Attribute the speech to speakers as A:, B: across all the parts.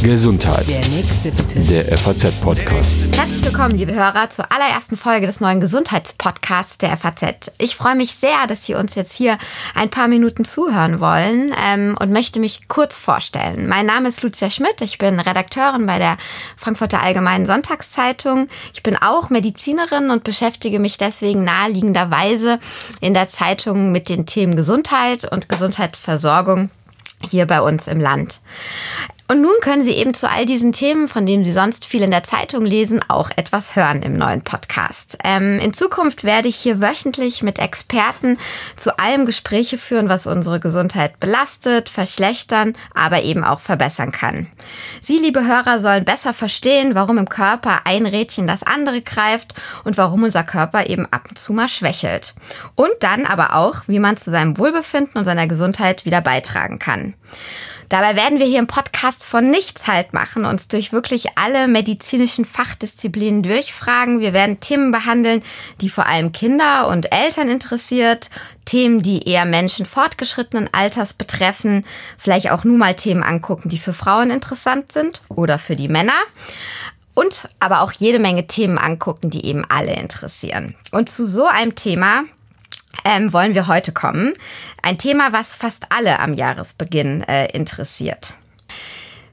A: Gesundheit.
B: Der nächste bitte.
A: Der FAZ-Podcast.
C: Herzlich willkommen, liebe Hörer, zur allerersten Folge des neuen Gesundheitspodcasts der FAZ. Ich freue mich sehr, dass Sie uns jetzt hier ein paar Minuten zuhören wollen ähm, und möchte mich kurz vorstellen. Mein Name ist Lucia Schmidt, ich bin Redakteurin bei der Frankfurter Allgemeinen Sonntagszeitung. Ich bin auch Medizinerin und beschäftige mich deswegen naheliegenderweise in der Zeitung mit den Themen Gesundheit und Gesundheitsversorgung hier bei uns im Land. Und nun können Sie eben zu all diesen Themen, von denen Sie sonst viel in der Zeitung lesen, auch etwas hören im neuen Podcast. Ähm, in Zukunft werde ich hier wöchentlich mit Experten zu allem Gespräche führen, was unsere Gesundheit belastet, verschlechtern, aber eben auch verbessern kann. Sie, liebe Hörer, sollen besser verstehen, warum im Körper ein Rädchen das andere greift und warum unser Körper eben ab und zu mal schwächelt. Und dann aber auch, wie man zu seinem Wohlbefinden und seiner Gesundheit wieder beitragen kann. Dabei werden wir hier im Podcast von nichts halt machen, uns durch wirklich alle medizinischen Fachdisziplinen durchfragen. Wir werden Themen behandeln, die vor allem Kinder und Eltern interessiert, Themen, die eher Menschen fortgeschrittenen Alters betreffen, vielleicht auch nur mal Themen angucken, die für Frauen interessant sind oder für die Männer und aber auch jede Menge Themen angucken, die eben alle interessieren. Und zu so einem Thema ähm, wollen wir heute kommen. Ein Thema, was fast alle am Jahresbeginn äh, interessiert.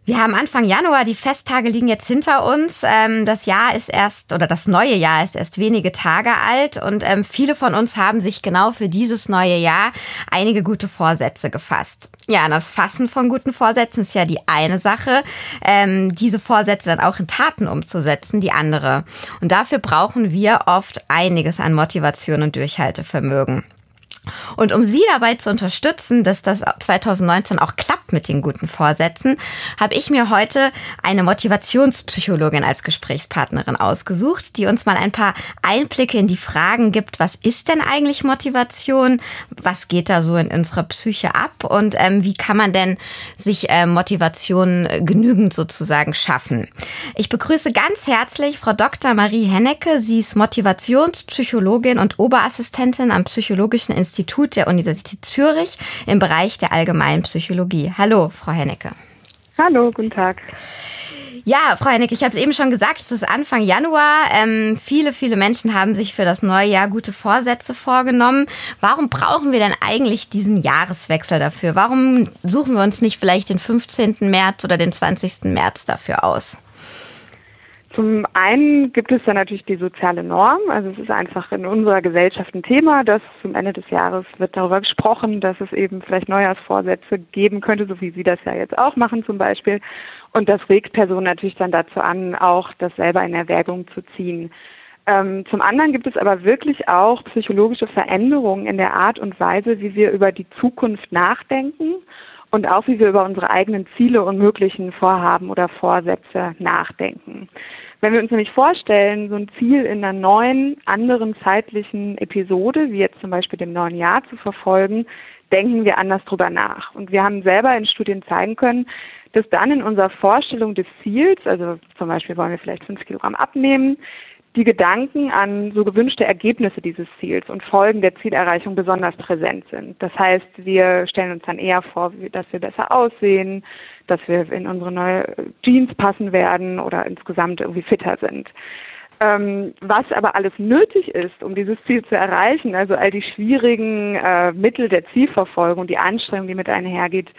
C: Wir haben Anfang Januar, die Festtage liegen jetzt hinter uns. Ähm, das Jahr ist erst, oder das neue Jahr ist erst wenige Tage alt und ähm, viele von uns haben sich genau für dieses neue Jahr einige gute Vorsätze gefasst. Ja, das Fassen von guten Vorsätzen ist ja die eine Sache. Ähm, diese Vorsätze dann auch in Taten umzusetzen, die andere. Und dafür brauchen wir oft einiges an Motivation und Durchhaltevermögen. Und um Sie dabei zu unterstützen, dass das 2019 auch klappt mit den guten Vorsätzen, habe ich mir heute eine Motivationspsychologin als Gesprächspartnerin ausgesucht, die uns mal ein paar Einblicke in die Fragen gibt, was ist denn eigentlich Motivation, was geht da so in unserer Psyche ab und ähm, wie kann man denn sich äh, Motivation genügend sozusagen schaffen. Ich begrüße ganz herzlich Frau Dr. Marie Hennecke. Sie ist Motivationspsychologin und Oberassistentin am Psychologischen Institut Institut der Universität Zürich im Bereich der allgemeinen Psychologie. Hallo, Frau Hennecke.
D: Hallo, guten Tag.
C: Ja, Frau Hennecke, ich habe es eben schon gesagt, es ist Anfang Januar. Ähm, viele, viele Menschen haben sich für das neue Jahr gute Vorsätze vorgenommen. Warum brauchen wir denn eigentlich diesen Jahreswechsel dafür? Warum suchen wir uns nicht vielleicht den 15. März oder den 20. März dafür aus?
D: Zum einen gibt es da natürlich die soziale Norm. Also es ist einfach in unserer Gesellschaft ein Thema, dass zum Ende des Jahres wird darüber gesprochen, dass es eben vielleicht Neujahrsvorsätze geben könnte, so wie Sie das ja jetzt auch machen zum Beispiel. Und das regt Personen natürlich dann dazu an, auch das selber in Erwägung zu ziehen. Ähm, zum anderen gibt es aber wirklich auch psychologische Veränderungen in der Art und Weise, wie wir über die Zukunft nachdenken und auch wie wir über unsere eigenen Ziele und möglichen Vorhaben oder Vorsätze nachdenken. Wenn wir uns nämlich vorstellen, so ein Ziel in einer neuen, anderen zeitlichen Episode, wie jetzt zum Beispiel dem neuen Jahr zu verfolgen, denken wir anders drüber nach. Und wir haben selber in Studien zeigen können, dass dann in unserer Vorstellung des Ziels, also zum Beispiel wollen wir vielleicht fünf Kilogramm abnehmen, die Gedanken an so gewünschte Ergebnisse dieses Ziels und Folgen der Zielerreichung besonders präsent sind. Das heißt, wir stellen uns dann eher vor, dass wir besser aussehen, dass wir in unsere neue Jeans passen werden oder insgesamt irgendwie fitter sind. Ähm, was aber alles nötig ist, um dieses Ziel zu erreichen, also all die schwierigen äh, Mittel der Zielverfolgung, die Anstrengung, die mit einhergeht,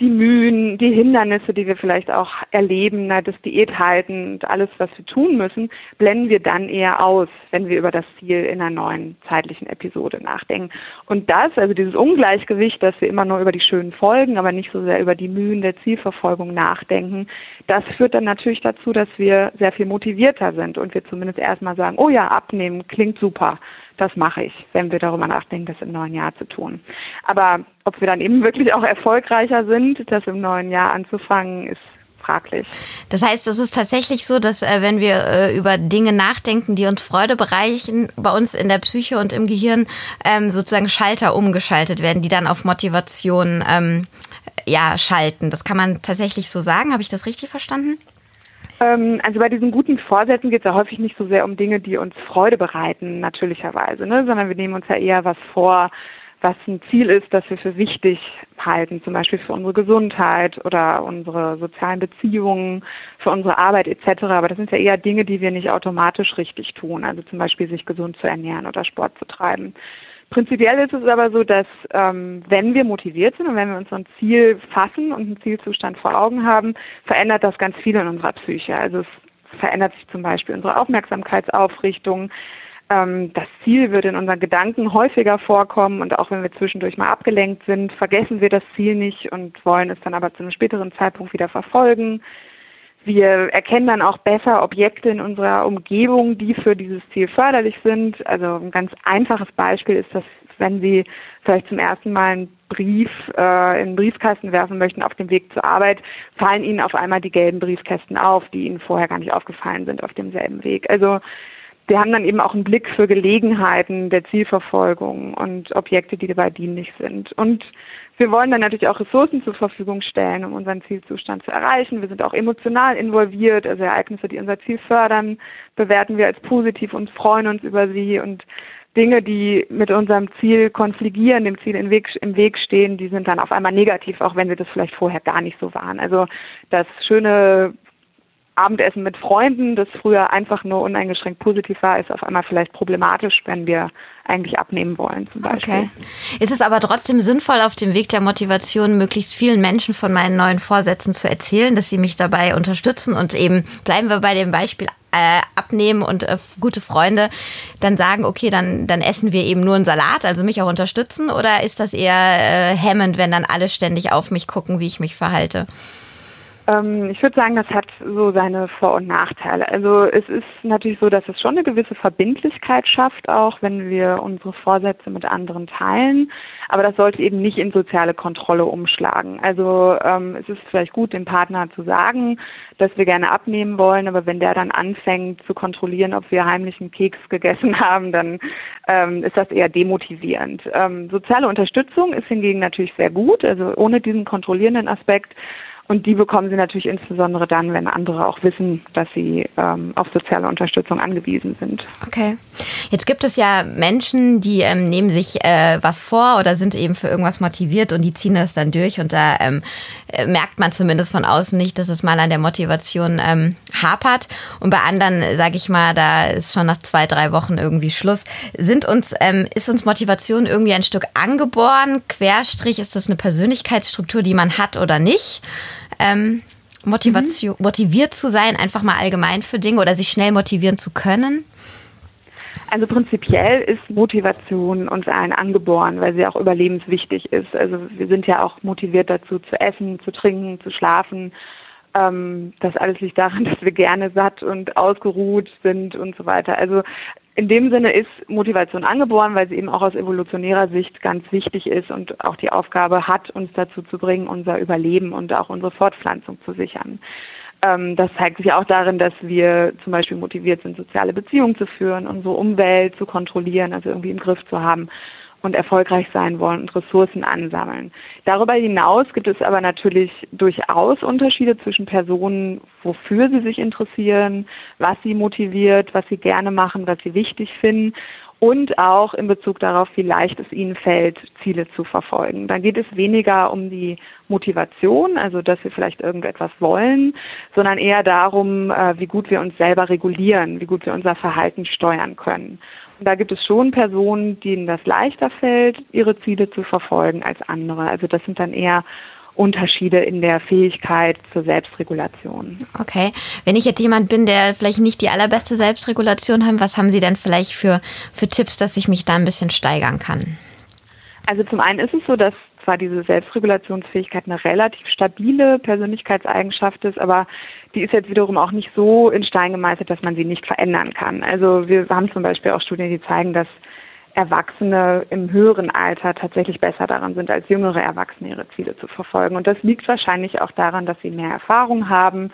D: die Mühen, die Hindernisse, die wir vielleicht auch erleben, das Diäthalten und alles, was wir tun müssen, blenden wir dann eher aus, wenn wir über das Ziel in einer neuen zeitlichen Episode nachdenken. Und das, also dieses Ungleichgewicht, dass wir immer nur über die schönen Folgen, aber nicht so sehr über die Mühen der Zielverfolgung nachdenken, das führt dann natürlich dazu, dass wir sehr viel motivierter sind und wir zumindest erstmal sagen, oh ja, abnehmen klingt super das mache ich, wenn wir darüber nachdenken, das im neuen Jahr zu tun. Aber ob wir dann eben wirklich auch erfolgreicher sind, das im neuen Jahr anzufangen, ist fraglich.
C: Das heißt, es ist tatsächlich so, dass äh, wenn wir äh, über Dinge nachdenken, die uns Freude bereichen, bei uns in der Psyche und im Gehirn ähm, sozusagen Schalter umgeschaltet werden, die dann auf Motivation ähm, ja schalten. Das kann man tatsächlich so sagen. Habe ich das richtig verstanden?
D: Ähm, also bei diesen guten Vorsätzen geht es ja häufig nicht so sehr um Dinge, die uns Freude bereiten, natürlicherweise, ne? sondern wir nehmen uns ja eher was vor, was ein Ziel ist, das wir für wichtig halten, zum Beispiel für unsere Gesundheit oder unsere sozialen Beziehungen, für unsere Arbeit etc. Aber das sind ja eher Dinge, die wir nicht automatisch richtig tun, also zum Beispiel sich gesund zu ernähren oder Sport zu treiben. Prinzipiell ist es aber so, dass ähm, wenn wir motiviert sind und wenn wir uns ein Ziel fassen und einen Zielzustand vor Augen haben, verändert das ganz viel in unserer Psyche. Also es verändert sich zum Beispiel unsere Aufmerksamkeitsaufrichtung, ähm, das Ziel wird in unseren Gedanken häufiger vorkommen und auch wenn wir zwischendurch mal abgelenkt sind, vergessen wir das Ziel nicht und wollen es dann aber zu einem späteren Zeitpunkt wieder verfolgen. Wir erkennen dann auch besser Objekte in unserer Umgebung, die für dieses Ziel förderlich sind. Also ein ganz einfaches Beispiel ist, dass wenn Sie vielleicht zum ersten Mal einen Brief äh, in den Briefkasten werfen möchten auf dem Weg zur Arbeit, fallen Ihnen auf einmal die gelben Briefkästen auf, die Ihnen vorher gar nicht aufgefallen sind auf demselben Weg. Also wir haben dann eben auch einen Blick für Gelegenheiten der Zielverfolgung und Objekte, die dabei dienlich sind. Und wir wollen dann natürlich auch Ressourcen zur Verfügung stellen, um unseren Zielzustand zu erreichen. Wir sind auch emotional involviert, also Ereignisse, die unser Ziel fördern, bewerten wir als positiv und freuen uns über sie und Dinge, die mit unserem Ziel konfligieren, dem Ziel im Weg, im Weg stehen, die sind dann auf einmal negativ, auch wenn sie das vielleicht vorher gar nicht so waren. Also das schöne Abendessen mit Freunden, das früher einfach nur uneingeschränkt positiv war, ist auf einmal vielleicht problematisch, wenn wir eigentlich abnehmen wollen zum Beispiel. Okay.
C: Ist es aber trotzdem sinnvoll, auf dem Weg der Motivation möglichst vielen Menschen von meinen neuen Vorsätzen zu erzählen, dass sie mich dabei unterstützen und eben bleiben wir bei dem Beispiel äh, abnehmen und äh, gute Freunde dann sagen, okay, dann, dann essen wir eben nur einen Salat, also mich auch unterstützen? Oder ist das eher äh, hemmend, wenn dann alle ständig auf mich gucken, wie ich mich verhalte?
D: Ähm, ich würde sagen, das hat so seine Vor- und Nachteile. Also es ist natürlich so, dass es schon eine gewisse Verbindlichkeit schafft, auch wenn wir unsere Vorsätze mit anderen teilen. Aber das sollte eben nicht in soziale Kontrolle umschlagen. Also ähm, es ist vielleicht gut, dem Partner zu sagen, dass wir gerne abnehmen wollen, aber wenn der dann anfängt zu kontrollieren, ob wir heimlich einen Keks gegessen haben, dann ähm, ist das eher demotivierend. Ähm, soziale Unterstützung ist hingegen natürlich sehr gut. Also ohne diesen kontrollierenden Aspekt und die bekommen sie natürlich insbesondere dann, wenn andere auch wissen, dass sie ähm, auf soziale Unterstützung angewiesen sind.
C: Okay. Jetzt gibt es ja Menschen, die ähm, nehmen sich äh, was vor oder sind eben für irgendwas motiviert und die ziehen das dann durch und da ähm, äh, merkt man zumindest von außen nicht, dass es mal an der Motivation ähm, hapert. Und bei anderen, sage ich mal, da ist schon nach zwei, drei Wochen irgendwie Schluss. Sind uns, ähm, ist uns Motivation irgendwie ein Stück angeboren? Querstrich, ist das eine Persönlichkeitsstruktur, die man hat oder nicht? Ähm, Motivation, mhm. motiviert zu sein, einfach mal allgemein für Dinge oder sich schnell motivieren zu können?
D: Also prinzipiell ist Motivation uns allen angeboren, weil sie auch überlebenswichtig ist. Also wir sind ja auch motiviert dazu zu essen, zu trinken, zu schlafen. Ähm, das alles liegt daran, dass wir gerne satt und ausgeruht sind und so weiter. Also in dem Sinne ist Motivation angeboren, weil sie eben auch aus evolutionärer Sicht ganz wichtig ist und auch die Aufgabe hat, uns dazu zu bringen, unser Überleben und auch unsere Fortpflanzung zu sichern. Ähm, das zeigt sich auch darin, dass wir zum Beispiel motiviert sind, soziale Beziehungen zu führen, unsere Umwelt zu kontrollieren, also irgendwie im Griff zu haben und erfolgreich sein wollen und Ressourcen ansammeln. Darüber hinaus gibt es aber natürlich durchaus Unterschiede zwischen Personen, wofür sie sich interessieren, was sie motiviert, was sie gerne machen, was sie wichtig finden und auch in Bezug darauf, wie leicht es ihnen fällt, Ziele zu verfolgen. Da geht es weniger um die Motivation, also dass wir vielleicht irgendetwas wollen, sondern eher darum, äh, wie gut wir uns selber regulieren, wie gut wir unser Verhalten steuern können. Da gibt es schon Personen, denen das leichter fällt, ihre Ziele zu verfolgen als andere. Also das sind dann eher Unterschiede in der Fähigkeit zur Selbstregulation.
C: Okay. Wenn ich jetzt jemand bin, der vielleicht nicht die allerbeste Selbstregulation hat, was haben Sie denn vielleicht für, für Tipps, dass ich mich da ein bisschen steigern kann?
D: Also zum einen ist es so, dass zwar diese Selbstregulationsfähigkeit eine relativ stabile Persönlichkeitseigenschaft ist, aber die ist jetzt wiederum auch nicht so in Stein gemeißelt, dass man sie nicht verändern kann. Also wir haben zum Beispiel auch Studien, die zeigen, dass Erwachsene im höheren Alter tatsächlich besser daran sind, als jüngere Erwachsene ihre Ziele zu verfolgen. Und das liegt wahrscheinlich auch daran, dass sie mehr Erfahrung haben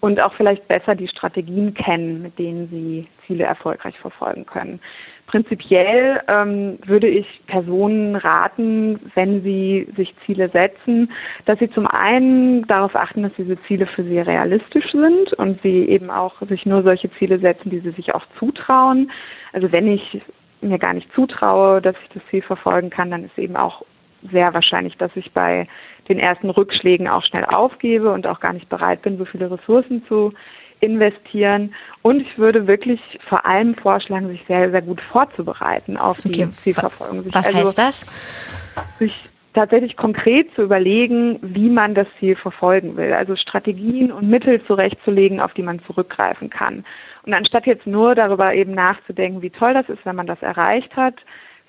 D: und auch vielleicht besser die Strategien kennen, mit denen sie Ziele erfolgreich verfolgen können. Prinzipiell ähm, würde ich Personen raten, wenn sie sich Ziele setzen, dass sie zum einen darauf achten, dass diese Ziele für sie realistisch sind und sie eben auch sich nur solche Ziele setzen, die sie sich auch zutrauen. Also wenn ich mir gar nicht zutraue, dass ich das Ziel verfolgen kann, dann ist eben auch sehr wahrscheinlich, dass ich bei den ersten Rückschlägen auch schnell aufgebe und auch gar nicht bereit bin, so viele Ressourcen zu investieren. Und ich würde wirklich vor allem vorschlagen, sich sehr, sehr gut vorzubereiten auf die okay. Zielverfolgung. Sich
C: Was also heißt das?
D: Sich tatsächlich konkret zu überlegen, wie man das Ziel verfolgen will. Also Strategien und Mittel zurechtzulegen, auf die man zurückgreifen kann. Und anstatt jetzt nur darüber eben nachzudenken, wie toll das ist, wenn man das erreicht hat,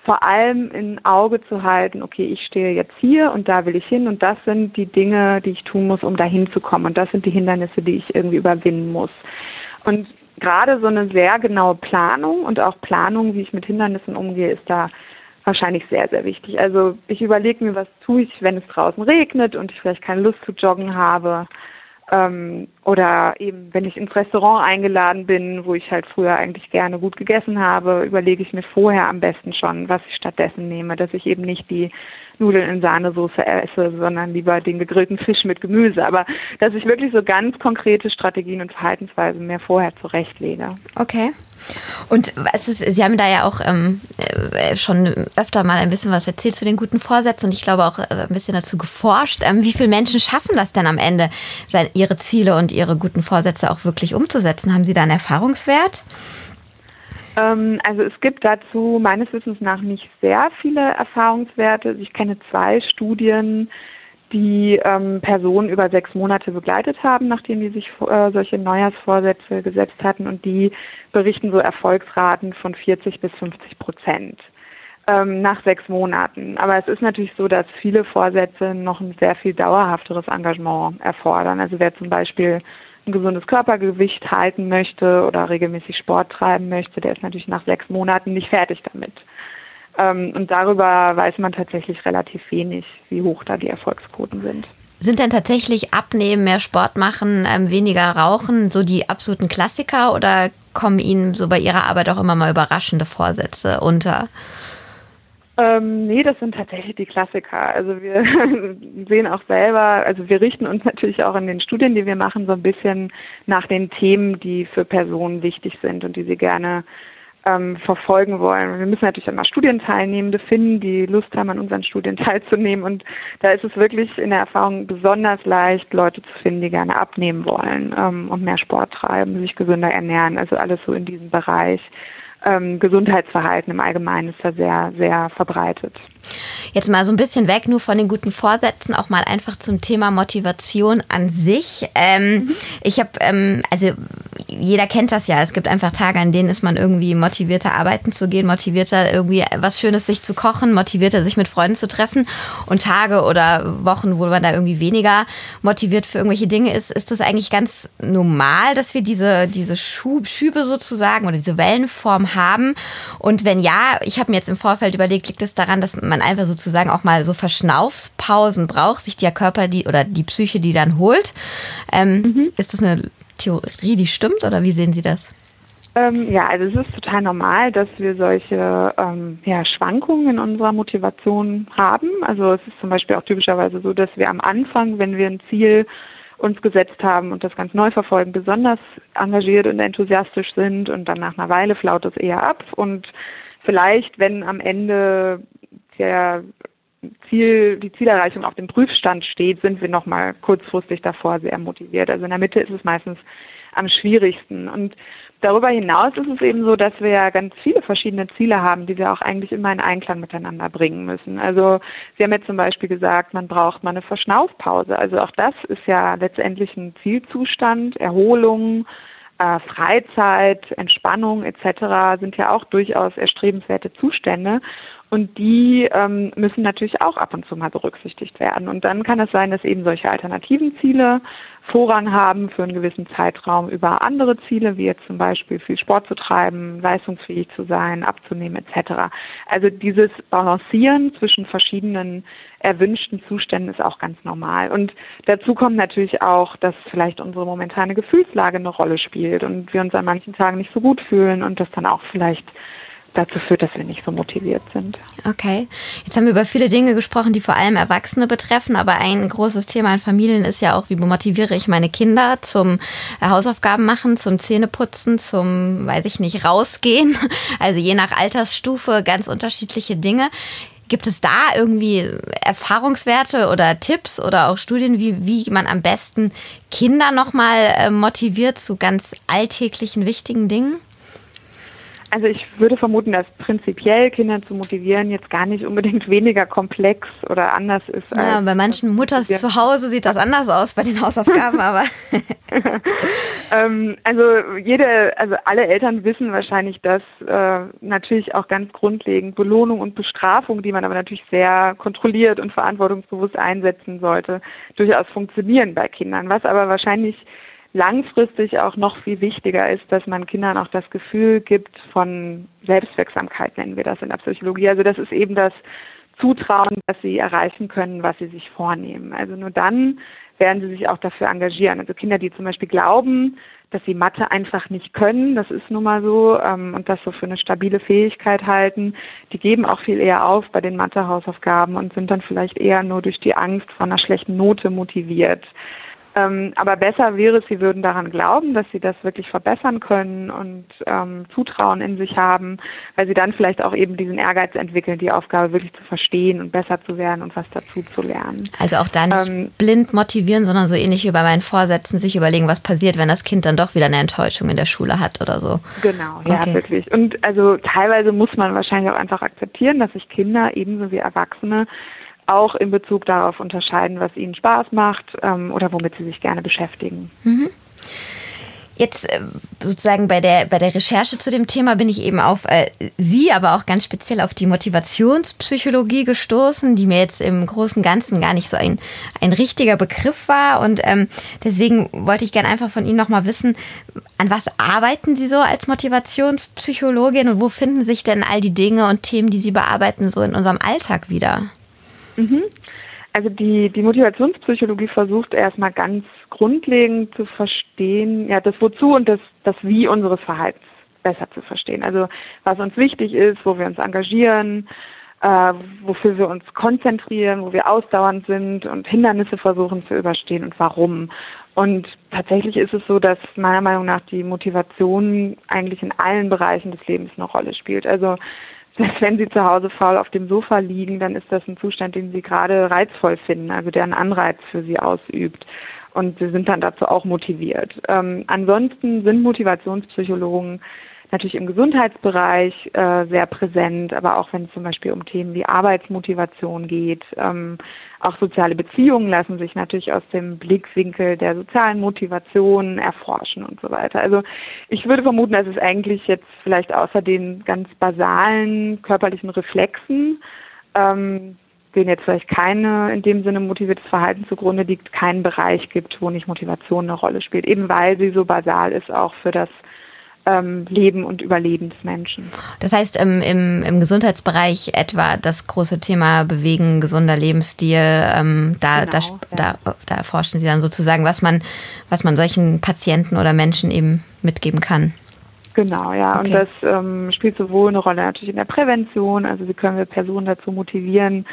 D: vor allem im Auge zu halten, okay, ich stehe jetzt hier und da will ich hin und das sind die Dinge, die ich tun muss, um dahin zu kommen und das sind die Hindernisse, die ich irgendwie überwinden muss. Und gerade so eine sehr genaue Planung und auch Planung, wie ich mit Hindernissen umgehe, ist da wahrscheinlich sehr, sehr wichtig. Also ich überlege mir, was tue ich, wenn es draußen regnet und ich vielleicht keine Lust zu joggen habe. Ähm, oder eben, wenn ich ins Restaurant eingeladen bin, wo ich halt früher eigentlich gerne gut gegessen habe, überlege ich mir vorher am besten schon, was ich stattdessen nehme, dass ich eben nicht die Nudeln in Sahnesoße esse, sondern lieber den gegrillten Fisch mit Gemüse. Aber dass ich wirklich so ganz konkrete Strategien und Verhaltensweisen mir vorher zurechtlege.
C: Okay. Und ist, Sie haben da ja auch ähm, äh, schon öfter mal ein bisschen was erzählt zu den guten Vorsätzen und ich glaube auch äh, ein bisschen dazu geforscht. Ähm, wie viele Menschen schaffen das denn am Ende, seine, ihre Ziele und ihre guten Vorsätze auch wirklich umzusetzen? Haben Sie da einen Erfahrungswert?
D: Ähm, also es gibt dazu meines Wissens nach nicht sehr viele Erfahrungswerte. Ich kenne zwei Studien, die ähm, Personen über sechs Monate begleitet haben, nachdem die sich äh, solche Neujahrsvorsätze gesetzt hatten und die berichten so Erfolgsraten von 40 bis 50 Prozent ähm, nach sechs Monaten. Aber es ist natürlich so, dass viele Vorsätze noch ein sehr viel dauerhafteres Engagement erfordern. Also wer zum Beispiel ein gesundes Körpergewicht halten möchte oder regelmäßig Sport treiben möchte, der ist natürlich nach sechs Monaten nicht fertig damit. Ähm, und darüber weiß man tatsächlich relativ wenig, wie hoch da die Erfolgsquoten sind.
C: Sind denn tatsächlich Abnehmen, mehr Sport machen, ähm, weniger Rauchen so die absoluten Klassiker oder kommen Ihnen so bei Ihrer Arbeit auch immer mal überraschende Vorsätze unter?
D: Ähm, nee, das sind tatsächlich die Klassiker. Also wir sehen auch selber, also wir richten uns natürlich auch in den Studien, die wir machen, so ein bisschen nach den Themen, die für Personen wichtig sind und die sie gerne ähm, verfolgen wollen. Wir müssen natürlich immer Studienteilnehmende finden, die Lust haben, an unseren Studien teilzunehmen. Und da ist es wirklich in der Erfahrung besonders leicht, Leute zu finden, die gerne abnehmen wollen ähm, und mehr Sport treiben, sich gesünder ernähren. Also alles so in diesem Bereich ähm, Gesundheitsverhalten im Allgemeinen ist da sehr, sehr verbreitet.
C: Jetzt mal so ein bisschen weg nur von den guten Vorsätzen, auch mal einfach zum Thema Motivation an sich. Ähm, mhm. Ich habe, ähm, also jeder kennt das ja. Es gibt einfach Tage, an denen ist man irgendwie motivierter, arbeiten zu gehen, motivierter, irgendwie was Schönes sich zu kochen, motivierter, sich mit Freunden zu treffen. Und Tage oder Wochen, wo man da irgendwie weniger motiviert für irgendwelche Dinge ist, ist das eigentlich ganz normal, dass wir diese, diese Schub, Schübe sozusagen oder diese Wellenform haben. Und wenn ja, ich habe mir jetzt im Vorfeld überlegt, liegt es daran, dass man einfach sozusagen auch mal so Verschnaufspausen braucht, sich der Körper die oder die Psyche die dann holt. Ähm, mhm. Ist das eine Theorie, die stimmt oder wie sehen Sie das?
D: Ähm, ja, also es ist total normal, dass wir solche ähm, ja, Schwankungen in unserer Motivation haben. Also es ist zum Beispiel auch typischerweise so, dass wir am Anfang, wenn wir ein Ziel uns gesetzt haben und das ganz neu verfolgen, besonders engagiert und enthusiastisch sind und dann nach einer Weile flaut es eher ab und vielleicht, wenn am Ende der Ziel, die Zielerreichung auf dem Prüfstand steht, sind wir nochmal kurzfristig davor sehr motiviert. Also in der Mitte ist es meistens am schwierigsten. Und darüber hinaus ist es eben so, dass wir ja ganz viele verschiedene Ziele haben, die wir auch eigentlich immer in Einklang miteinander bringen müssen. Also Sie haben jetzt zum Beispiel gesagt, man braucht mal eine Verschnaufpause. Also auch das ist ja letztendlich ein Zielzustand, Erholung, äh, Freizeit, Entspannung etc. sind ja auch durchaus erstrebenswerte Zustände. Und die ähm, müssen natürlich auch ab und zu mal berücksichtigt werden. Und dann kann es sein, dass eben solche alternativen Ziele Vorrang haben für einen gewissen Zeitraum über andere Ziele, wie jetzt zum Beispiel viel Sport zu treiben, leistungsfähig zu sein, abzunehmen etc. Also dieses Balancieren zwischen verschiedenen erwünschten Zuständen ist auch ganz normal. Und dazu kommt natürlich auch, dass vielleicht unsere momentane Gefühlslage eine Rolle spielt und wir uns an manchen Tagen nicht so gut fühlen und das dann auch vielleicht dazu führt, dass wir nicht so motiviert sind.
C: Okay. Jetzt haben wir über viele Dinge gesprochen, die vor allem Erwachsene betreffen, aber ein großes Thema in Familien ist ja auch, wie motiviere ich meine Kinder zum Hausaufgaben machen, zum Zähneputzen, zum, weiß ich nicht, rausgehen. Also je nach Altersstufe ganz unterschiedliche Dinge. Gibt es da irgendwie Erfahrungswerte oder Tipps oder auch Studien, wie, wie man am besten Kinder nochmal äh, motiviert zu ganz alltäglichen, wichtigen Dingen?
D: Also ich würde vermuten, dass prinzipiell Kinder zu motivieren jetzt gar nicht unbedingt weniger komplex oder anders ist.
C: Ja, bei manchen Mutters zu Hause sieht das anders aus bei den Hausaufgaben, aber.
D: ähm, also jede, also alle Eltern wissen wahrscheinlich, dass äh, natürlich auch ganz grundlegend Belohnung und Bestrafung, die man aber natürlich sehr kontrolliert und verantwortungsbewusst einsetzen sollte, durchaus funktionieren bei Kindern. Was aber wahrscheinlich langfristig auch noch viel wichtiger ist, dass man Kindern auch das Gefühl gibt von Selbstwirksamkeit, nennen wir das in der Psychologie. Also das ist eben das Zutrauen, dass sie erreichen können, was sie sich vornehmen. Also nur dann werden sie sich auch dafür engagieren. Also Kinder, die zum Beispiel glauben, dass sie Mathe einfach nicht können, das ist nun mal so, ähm, und das so für eine stabile Fähigkeit halten, die geben auch viel eher auf bei den Mathe-Hausaufgaben und sind dann vielleicht eher nur durch die Angst vor einer schlechten Note motiviert. Ähm, aber besser wäre es, sie würden daran glauben, dass sie das wirklich verbessern können und ähm, Zutrauen in sich haben, weil sie dann vielleicht auch eben diesen Ehrgeiz entwickeln, die Aufgabe wirklich zu verstehen und besser zu werden und was dazu zu lernen.
C: Also auch da nicht ähm, blind motivieren, sondern so ähnlich wie bei meinen Vorsätzen sich überlegen, was passiert, wenn das Kind dann doch wieder eine Enttäuschung in der Schule hat oder so.
D: Genau, ja, okay. wirklich. Und also teilweise muss man wahrscheinlich auch einfach akzeptieren, dass sich Kinder ebenso wie Erwachsene auch in Bezug darauf unterscheiden, was ihnen Spaß macht ähm, oder womit sie sich gerne beschäftigen. Mhm.
C: Jetzt äh, sozusagen bei der, bei der Recherche zu dem Thema bin ich eben auf äh, Sie, aber auch ganz speziell auf die Motivationspsychologie gestoßen, die mir jetzt im Großen und Ganzen gar nicht so ein, ein richtiger Begriff war. Und ähm, deswegen wollte ich gerne einfach von Ihnen nochmal wissen, an was arbeiten Sie so als Motivationspsychologin und wo finden sich denn all die Dinge und Themen, die Sie bearbeiten, so in unserem Alltag wieder?
D: Mhm. Also die, die Motivationspsychologie versucht erstmal ganz grundlegend zu verstehen, ja, das Wozu und das, das Wie unseres Verhaltens besser zu verstehen. Also was uns wichtig ist, wo wir uns engagieren, äh, wofür wir uns konzentrieren, wo wir ausdauernd sind und Hindernisse versuchen zu überstehen und warum. Und tatsächlich ist es so, dass meiner Meinung nach die Motivation eigentlich in allen Bereichen des Lebens eine Rolle spielt. Also selbst wenn sie zu Hause faul auf dem Sofa liegen, dann ist das ein Zustand, den sie gerade reizvoll finden, also der einen Anreiz für sie ausübt. Und sie sind dann dazu auch motiviert. Ähm, ansonsten sind Motivationspsychologen natürlich im Gesundheitsbereich äh, sehr präsent, aber auch wenn es zum Beispiel um Themen wie Arbeitsmotivation geht. Ähm, auch soziale Beziehungen lassen sich natürlich aus dem Blickwinkel der sozialen Motivation erforschen und so weiter. Also ich würde vermuten, dass es eigentlich jetzt vielleicht außer den ganz basalen körperlichen Reflexen ähm, denen jetzt vielleicht keine in dem Sinne motiviertes Verhalten zugrunde liegt, keinen Bereich gibt, wo nicht Motivation eine Rolle spielt, eben weil sie so basal ist auch für das ähm, Leben und Überleben des Menschen.
C: Das heißt, im, im, im Gesundheitsbereich etwa das große Thema Bewegen, gesunder Lebensstil, ähm, da, genau, da, ja. da, da erforschen Sie dann sozusagen, was man, was man solchen Patienten oder Menschen eben mitgeben kann.
D: Genau, ja. Okay. Und das ähm, spielt sowohl eine Rolle natürlich in der Prävention, also wie können wir Personen dazu motivieren,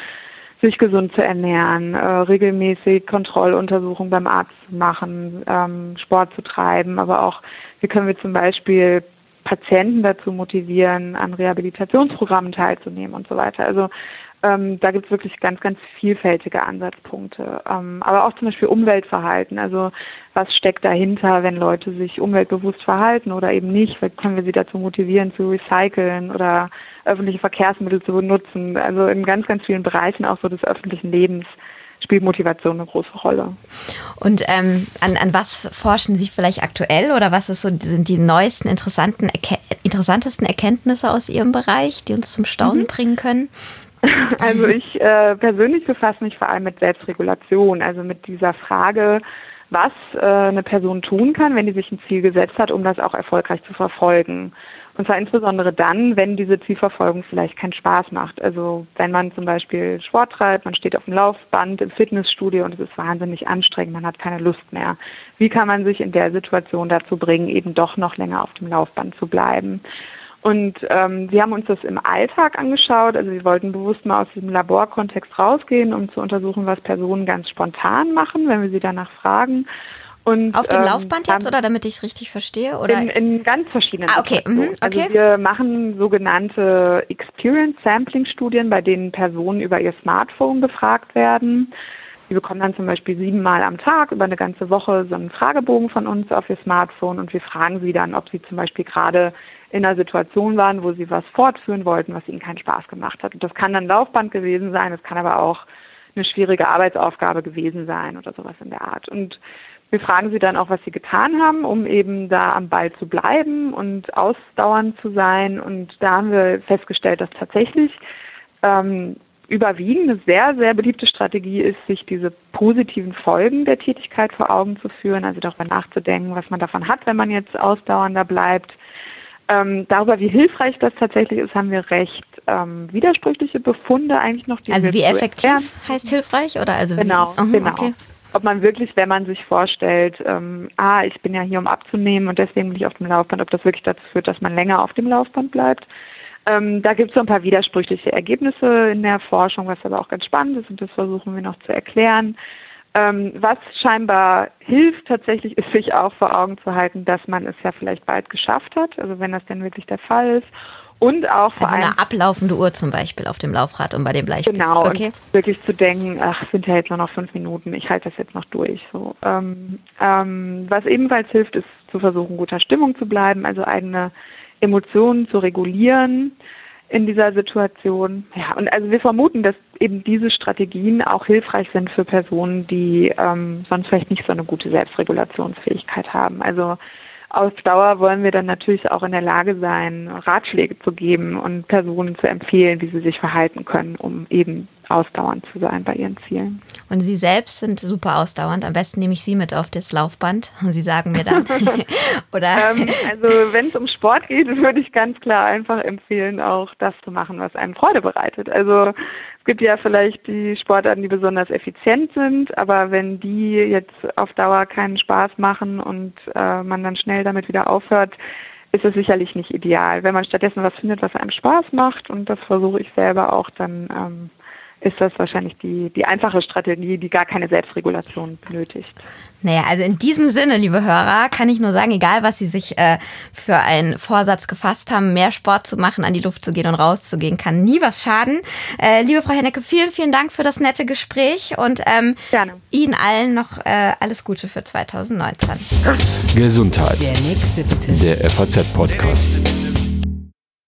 D: sich gesund zu ernähren, äh, regelmäßig Kontrolluntersuchungen beim Arzt zu machen, ähm, Sport zu treiben, aber auch wie können wir zum Beispiel Patienten dazu motivieren, an Rehabilitationsprogrammen teilzunehmen und so weiter. Also ähm, da gibt es wirklich ganz, ganz vielfältige Ansatzpunkte. Ähm, aber auch zum Beispiel Umweltverhalten. Also was steckt dahinter, wenn Leute sich umweltbewusst verhalten oder eben nicht? Wie können wir sie dazu motivieren, zu recyceln oder öffentliche Verkehrsmittel zu benutzen? Also in ganz, ganz vielen Bereichen auch so des öffentlichen Lebens spielt Motivation eine große Rolle.
C: Und ähm, an, an was forschen Sie vielleicht aktuell oder was ist so, sind die neuesten interessanten, interessantesten Erkenntnisse aus Ihrem Bereich, die uns zum Staunen mhm. bringen können?
D: Also ich äh, persönlich befasse mich vor allem mit Selbstregulation, also mit dieser Frage, was äh, eine Person tun kann, wenn die sich ein Ziel gesetzt hat, um das auch erfolgreich zu verfolgen. Und zwar insbesondere dann, wenn diese Zielverfolgung vielleicht keinen Spaß macht. Also wenn man zum Beispiel Sport treibt, man steht auf dem Laufband im Fitnessstudio und es ist wahnsinnig anstrengend, man hat keine Lust mehr. Wie kann man sich in der Situation dazu bringen, eben doch noch länger auf dem Laufband zu bleiben? Und ähm, wir haben uns das im Alltag angeschaut. Also wir wollten bewusst mal aus diesem Laborkontext rausgehen, um zu untersuchen, was Personen ganz spontan machen, wenn wir sie danach fragen.
C: Und, Auf dem ähm, Laufband jetzt oder damit ich es richtig verstehe? Oder?
D: In, in ganz verschiedenen
C: ah, okay. Mhm, okay.
D: Also wir machen sogenannte Experience Sampling Studien, bei denen Personen über ihr Smartphone befragt werden. Sie bekommen dann zum Beispiel siebenmal am Tag über eine ganze Woche so einen Fragebogen von uns auf ihr Smartphone und wir fragen sie dann, ob sie zum Beispiel gerade in einer Situation waren, wo sie was fortführen wollten, was ihnen keinen Spaß gemacht hat. Und das kann dann Laufband gewesen sein, es kann aber auch eine schwierige Arbeitsaufgabe gewesen sein oder sowas in der Art. Und wir fragen sie dann auch, was sie getan haben, um eben da am Ball zu bleiben und ausdauernd zu sein. Und da haben wir festgestellt, dass tatsächlich ähm, überwiegend eine sehr, sehr beliebte Strategie ist, sich diese positiven Folgen der Tätigkeit vor Augen zu führen, also darüber nachzudenken, was man davon hat, wenn man jetzt ausdauernder bleibt. Ähm, darüber, wie hilfreich das tatsächlich ist, haben wir recht ähm, widersprüchliche Befunde eigentlich noch.
C: also wie effektiv heißt hilfreich oder also
D: genau, wie? genau. Okay. Ob man wirklich, wenn man sich vorstellt, ähm, ah, ich bin ja hier, um abzunehmen und deswegen bin ich auf dem Laufband, ob das wirklich dazu führt, dass man länger auf dem Laufband bleibt. Ähm, da gibt es so ein paar widersprüchliche Ergebnisse in der Forschung, was aber auch ganz spannend ist und das versuchen wir noch zu erklären. Ähm, was scheinbar hilft tatsächlich, ist sich auch vor Augen zu halten, dass man es ja vielleicht bald geschafft hat, also wenn das denn wirklich der Fall ist. Und auch
C: vor also eine ablaufende Uhr zum Beispiel auf dem Laufrad und bei dem Bleistift.
D: Genau, okay. wirklich zu denken, ach, sind ja jetzt nur noch fünf Minuten, ich halte das jetzt noch durch. So, ähm, ähm, was ebenfalls hilft, ist zu versuchen, guter Stimmung zu bleiben, also eigene Emotionen zu regulieren in dieser Situation. Ja, und also wir vermuten, dass eben diese Strategien auch hilfreich sind für Personen, die ähm, sonst vielleicht nicht so eine gute Selbstregulationsfähigkeit haben. Also auf Dauer wollen wir dann natürlich auch in der Lage sein, Ratschläge zu geben und Personen zu empfehlen, wie sie sich verhalten können, um eben ausdauernd zu sein bei ihren Zielen.
C: Und Sie selbst sind super ausdauernd. Am besten nehme ich Sie mit auf das Laufband und Sie sagen mir dann. Oder?
D: Ähm, also wenn es um Sport geht, würde ich ganz klar einfach empfehlen, auch das zu machen, was einem Freude bereitet. Also es gibt ja vielleicht die Sportarten, die besonders effizient sind, aber wenn die jetzt auf Dauer keinen Spaß machen und äh, man dann schnell damit wieder aufhört, ist es sicherlich nicht ideal. Wenn man stattdessen was findet, was einem Spaß macht, und das versuche ich selber auch, dann ähm, ist das wahrscheinlich die, die einfache Strategie, die gar keine Selbstregulation benötigt.
C: Naja, also in diesem Sinne, liebe Hörer, kann ich nur sagen, egal was Sie sich äh, für einen Vorsatz gefasst haben, mehr Sport zu machen, an die Luft zu gehen und rauszugehen, kann nie was schaden. Äh, liebe Frau Hennecke, vielen, vielen Dank für das nette Gespräch und ähm, Gerne. Ihnen allen noch äh, alles Gute für 2019.
A: Gesundheit. Der nächste bitte. Der FAZ-Podcast.